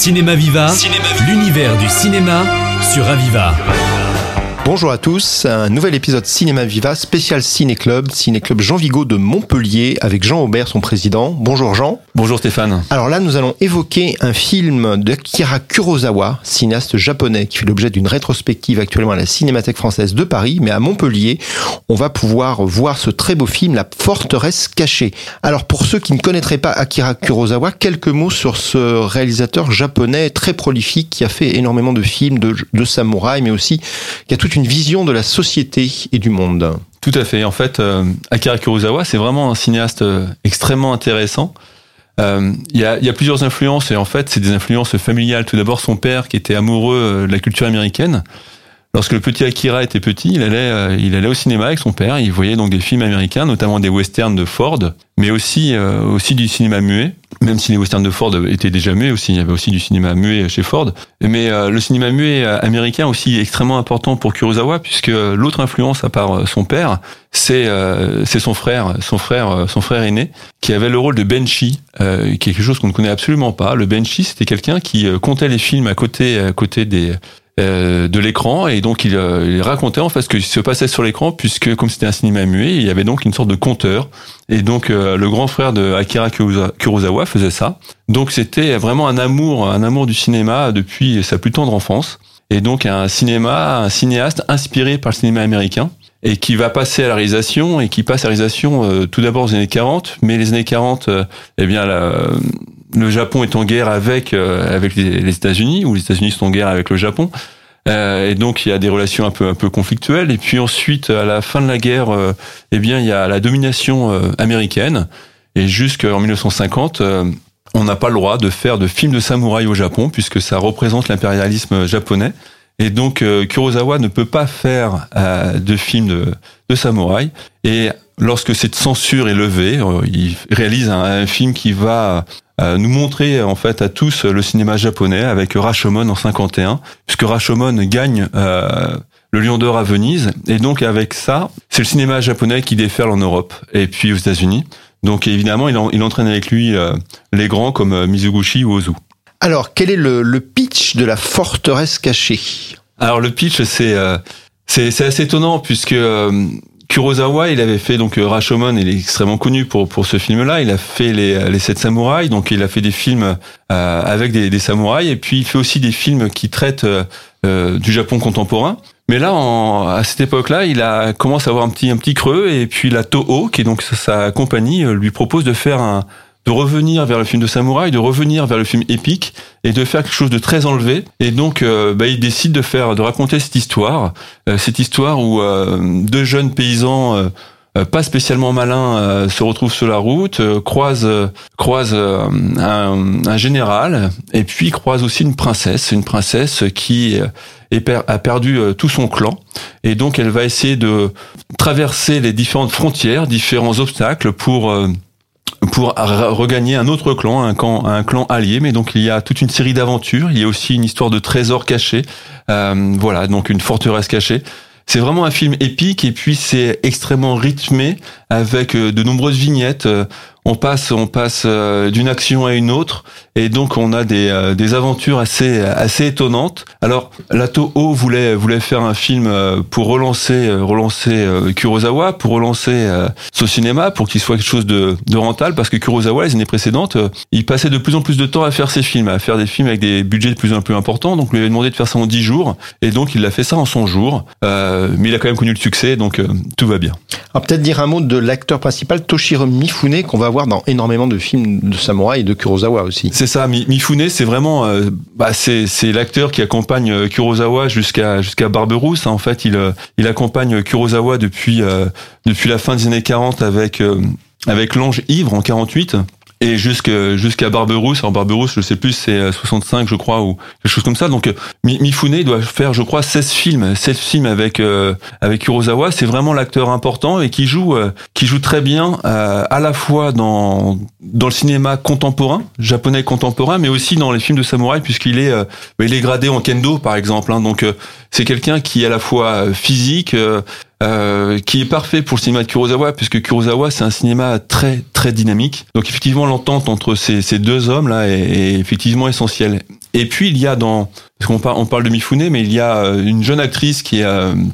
Cinéma Viva, l'univers du cinéma sur Aviva. Bonjour à tous, un nouvel épisode Cinéma Viva spécial Ciné Club, Ciné Club Jean Vigo de Montpellier avec Jean Aubert, son président. Bonjour Jean. Bonjour Stéphane. Alors là, nous allons évoquer un film d'Akira Kurosawa, cinéaste japonais qui fait l'objet d'une rétrospective actuellement à la Cinémathèque française de Paris, mais à Montpellier, on va pouvoir voir ce très beau film, La forteresse cachée. Alors pour ceux qui ne connaîtraient pas Akira Kurosawa, quelques mots sur ce réalisateur japonais très prolifique qui a fait énormément de films de, de samouraï, mais aussi qui a toute une vision de la société et du monde. Tout à fait. En fait, euh, Akira Kurosawa, c'est vraiment un cinéaste euh, extrêmement intéressant. Euh, Il y, a, plusieurs influences et en fait, c'est des influences familiales. Tout d'abord, son père qui était amoureux de la culture américaine. Lorsque le petit Akira était petit, il allait, euh, il allait au cinéma avec son père. Il voyait donc des films américains, notamment des westerns de Ford, mais aussi euh, aussi du cinéma muet. Même si les westerns de Ford étaient déjà muets aussi, il y avait aussi du cinéma muet chez Ford. Mais euh, le cinéma muet américain aussi extrêmement important pour Kurosawa, puisque l'autre influence à part son père, c'est c'est son frère, son frère, son frère aîné, qui avait le rôle de Benchi, est quelque chose qu'on ne connaît absolument pas. Le Benchi, c'était quelqu'un qui comptait les films à côté à côté des euh, de l'écran et donc il, euh, il, racontait en fait ce qui se passait sur l'écran puisque comme c'était un cinéma muet il y avait donc une sorte de compteur. Et donc euh, le grand frère de Akira Kurosawa faisait ça. Donc c'était vraiment un amour un amour du cinéma depuis sa plus tendre enfance. Et donc un cinéma un cinéaste inspiré par le cinéma américain et qui va passer à la réalisation et qui passe à la réalisation euh, tout d'abord aux années 40 mais les années 40 eh bien la, le Japon est en guerre avec euh, avec les, États-Unis ou les États-Unis sont en guerre avec le Japon. Euh, et donc il y a des relations un peu un peu conflictuelles. Et puis ensuite, à la fin de la guerre, euh, eh bien il y a la domination américaine. Et jusqu'en 1950, euh, on n'a pas le droit de faire de films de samouraï au Japon puisque ça représente l'impérialisme japonais. Et donc Kurosawa ne peut pas faire de films de, de samouraï. Et lorsque cette censure est levée, il réalise un film qui va nous montrer en fait à tous le cinéma japonais avec Rashomon en 51, puisque Rashomon gagne euh, le Lion d'Or à Venise, et donc avec ça, c'est le cinéma japonais qui déferle en Europe et puis aux États-Unis. Donc évidemment, il, en, il, entraîne avec lui euh, les grands comme euh, Mizuguchi ou Ozu. Alors, quel est le, le pitch de la forteresse cachée? Alors le pitch, c'est c'est assez étonnant puisque Kurosawa, il avait fait donc Rashomon, il est extrêmement connu pour pour ce film-là. Il a fait les les sept samouraïs, donc il a fait des films euh, avec des, des, samouraïs, et puis il fait aussi des films qui traitent euh, du Japon contemporain. Mais là, en, à cette époque-là, il a commencé à avoir un petit un petit creux, et puis la Toho, qui est donc sa compagnie, lui propose de faire un de revenir vers le film de samouraï, de revenir vers le film épique et de faire quelque chose de très enlevé. Et donc, euh, bah, il décide de faire, de raconter cette histoire, euh, cette histoire où euh, deux jeunes paysans pas spécialement malins se retrouvent sur la route, croisent croisent un, général et puis croisent aussi une princesse, une princesse qui a perdu tout son clan et donc elle va essayer de traverser les différentes frontières, différents obstacles pour pour regagner un autre clan, un clan, allié. Mais donc il y a toute une série d'aventures. Il y a aussi une histoire de trésors cachés. Euh, voilà, donc une forteresse cachée. C'est vraiment un film épique et puis c'est extrêmement rythmé avec euh, de nombreuses vignettes. On passe, on passe euh, d'une action à une autre et donc on a des, des aventures assez assez étonnantes. Alors la Toho voulait voulait faire un film pour relancer relancer Kurosawa, pour relancer ce cinéma, pour qu'il soit quelque chose de, de rentable, parce que Kurosawa les années précédentes, il passait de plus en plus de temps à faire ses films, à faire des films avec des budgets de plus en plus importants. Donc on lui avait demandé de faire ça en 10 jours et donc il a fait ça en 100 jours. Euh, mais il a quand même connu le succès, donc euh, tout va bien. Alors peut-être dire un mot de l'acteur principal Toshiro Mifune qu'on va dans énormément de films de samouraï et de Kurosawa aussi. C'est ça, Mifune, c'est vraiment, euh, bah, c'est c'est l'acteur qui accompagne euh, Kurosawa jusqu'à jusqu'à Barberousse. En fait, il il accompagne Kurosawa depuis depuis la fin des années 40 avec avec l'ange ivre en 48 et jusqu'à jusqu'à Barberousse. Alors Barberousse, je sais plus, c'est 65, je crois, ou quelque chose comme ça. Donc Mifune doit faire, je crois, 16 films, 16 films avec euh, avec Kurosawa. C'est vraiment l'acteur important et qui joue euh, qui joue très bien euh, à la fois dans dans le cinéma contemporain, japonais contemporain, mais aussi dans les films de samouraï, puisqu'il est il est gradé en kendo, par exemple. Hein. donc c'est quelqu'un qui est à la fois physique euh, qui est parfait pour le cinéma de Kurosawa, puisque Kurosawa c'est un cinéma très très dynamique. Donc effectivement l'entente entre ces, deux hommes là est, effectivement essentielle. Et puis il y a dans, parce qu'on parle, on parle de Mifune, mais il y a une jeune actrice qui est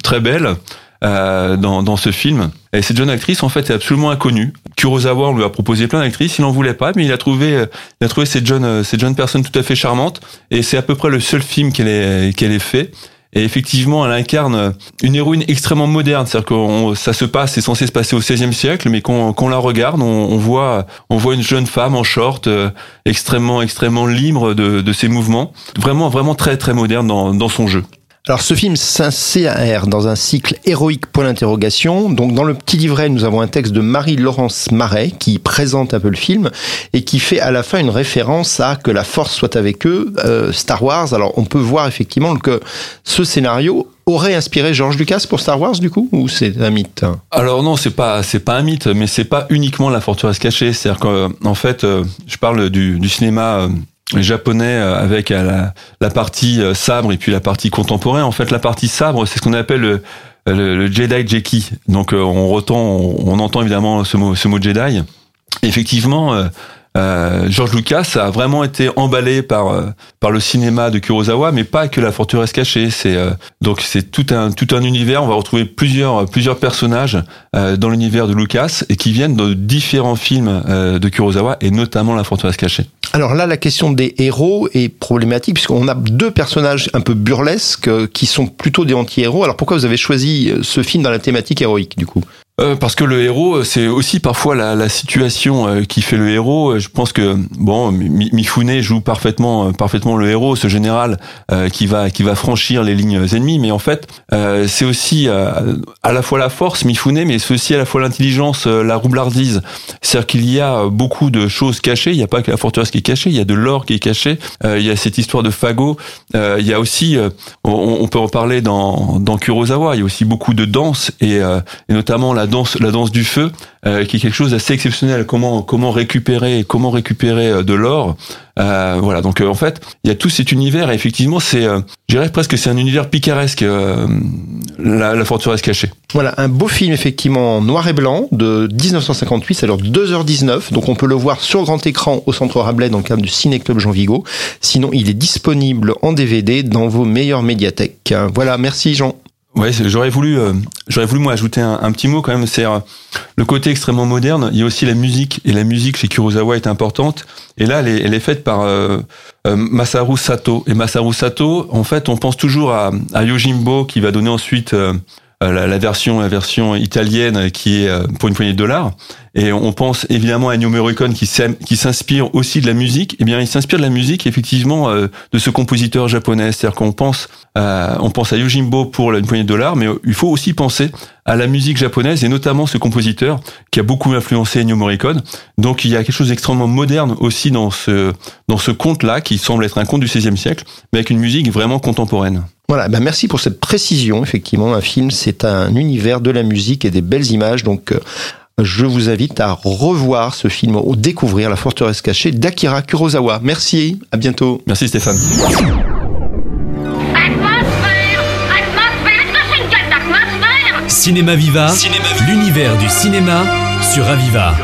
très belle dans, dans ce film. Et cette jeune actrice, en fait, est absolument inconnue. Kurosawa, on lui a proposé plein d'actrices, il n'en voulait pas, mais il a trouvé, il a trouvé cette jeune, cette jeune personne tout à fait charmante. Et c'est à peu près le seul film qu'elle ait, qu'elle ait fait. Et effectivement, elle incarne une héroïne extrêmement moderne. C'est-à-dire que ça se passe, c'est censé se passer au XVIe siècle, mais quand, on la regarde, on, voit, on voit une jeune femme en short, euh, extrêmement, extrêmement libre de, de, ses mouvements. Vraiment, vraiment très, très moderne dans, dans son jeu. Alors ce film s'insère dans un cycle héroïque point d'interrogation. Donc dans le petit livret, nous avons un texte de Marie-Laurence Marais qui présente un peu le film et qui fait à la fin une référence à que la force soit avec eux, euh, Star Wars. Alors on peut voir effectivement que ce scénario aurait inspiré George Lucas pour Star Wars du coup ou c'est un mythe? Alors non, c'est pas c'est pas un mythe, mais c'est pas uniquement la forteresse cachée. C'est-à-dire qu'en fait, euh, je parle du, du cinéma euh, japonais euh, avec euh, la, la, partie euh, sabre et puis la partie contemporaine. En fait, la partie sabre, c'est ce qu'on appelle le, le, Jedi Jeki. Donc, on, retend, on, entend évidemment ce mot, ce mot Jedi. effectivement, euh, George Lucas a vraiment été emballé par euh, par le cinéma de Kurosawa, mais pas que la forteresse cachée. C'est euh, donc c'est tout un tout un univers. On va retrouver plusieurs plusieurs personnages dans l'univers de Lucas et qui viennent de différents films de Kurosawa et notamment la forteresse cachée. Alors là, la question des héros est problématique puisqu'on a deux personnages un peu burlesques qui sont plutôt des anti-héros. Alors pourquoi vous avez choisi ce film dans la thématique héroïque du coup? Euh, parce que le héros, c'est aussi parfois la, la, situation euh, qui fait le héros. Je pense que bon, Mifune joue parfaitement, euh, parfaitement le héros, ce général qui va qui va franchir les lignes ennemies. Mais en fait, c'est aussi à la fois la force Mifune, mais c'est aussi à la fois l'intelligence, la roublardise. C'est-à-dire qu'il y a beaucoup de choses cachées. Il n'y a pas que la forteresse qui est cachée. Il y a de l'or qui est caché. il y a cette histoire de fagot. il y a aussi, on, on, peut en parler dans dans Kurosawa. Il y a aussi beaucoup de danse et, et notamment la la danse du feu, euh, qui est quelque chose d'assez exceptionnel. Comment récupérer comment récupérer euh, de l'or. Euh, voilà. Donc en fait, il y a tout cet univers. Et effectivement, c'est, je dirais presque, c'est un univers picaresque, la, la forteresse cachée. Voilà, un beau film effectivement noir et blanc de 1958, c'est alors 2h19, donc on peut le voir sur grand écran au Centre Rabelais dans le cadre du Ciné Club Jean Vigo. Sinon, il est disponible en DVD dans vos meilleures médiathèques. Voilà, merci Jean. Ouais, j'aurais voulu, euh, j'aurais voulu moi ajouter un, petit mot quand même. C'est euh, le côté extrêmement moderne. Il y a aussi la musique et la musique chez Kurosawa est importante. Et là, elle est, elle est faite par euh, Masaru Sato. Et Masaru Sato, en fait, on pense toujours à, à Yojimbo qui va donner ensuite la, la, version, la version italienne qui est pour une poignée de dollars. Et on pense évidemment à Ennio Morricone qui s'inspire aussi de la musique. Eh bien, il s'inspire de la musique effectivement euh, de ce compositeur japonais. C'est-à-dire qu'on pense, à, on pense à Yojimbo pour une poignée de dollars, mais il faut aussi penser à la musique japonaise et notamment ce compositeur qui a beaucoup influencé Ennio Morricone. Donc il y a quelque chose d'extrêmement moderne aussi dans ce dans ce conte-là qui semble être un conte du XVIe siècle, mais avec une musique vraiment contemporaine. Voilà, ben merci pour cette précision. Effectivement, un film, c'est un univers de la musique et des belles images. Donc, euh, je vous invite à revoir ce film ou découvrir La forteresse cachée d'Akira Kurosawa. Merci, à bientôt. Merci Stéphane. Cinéma Viva, l'univers du cinéma sur Aviva.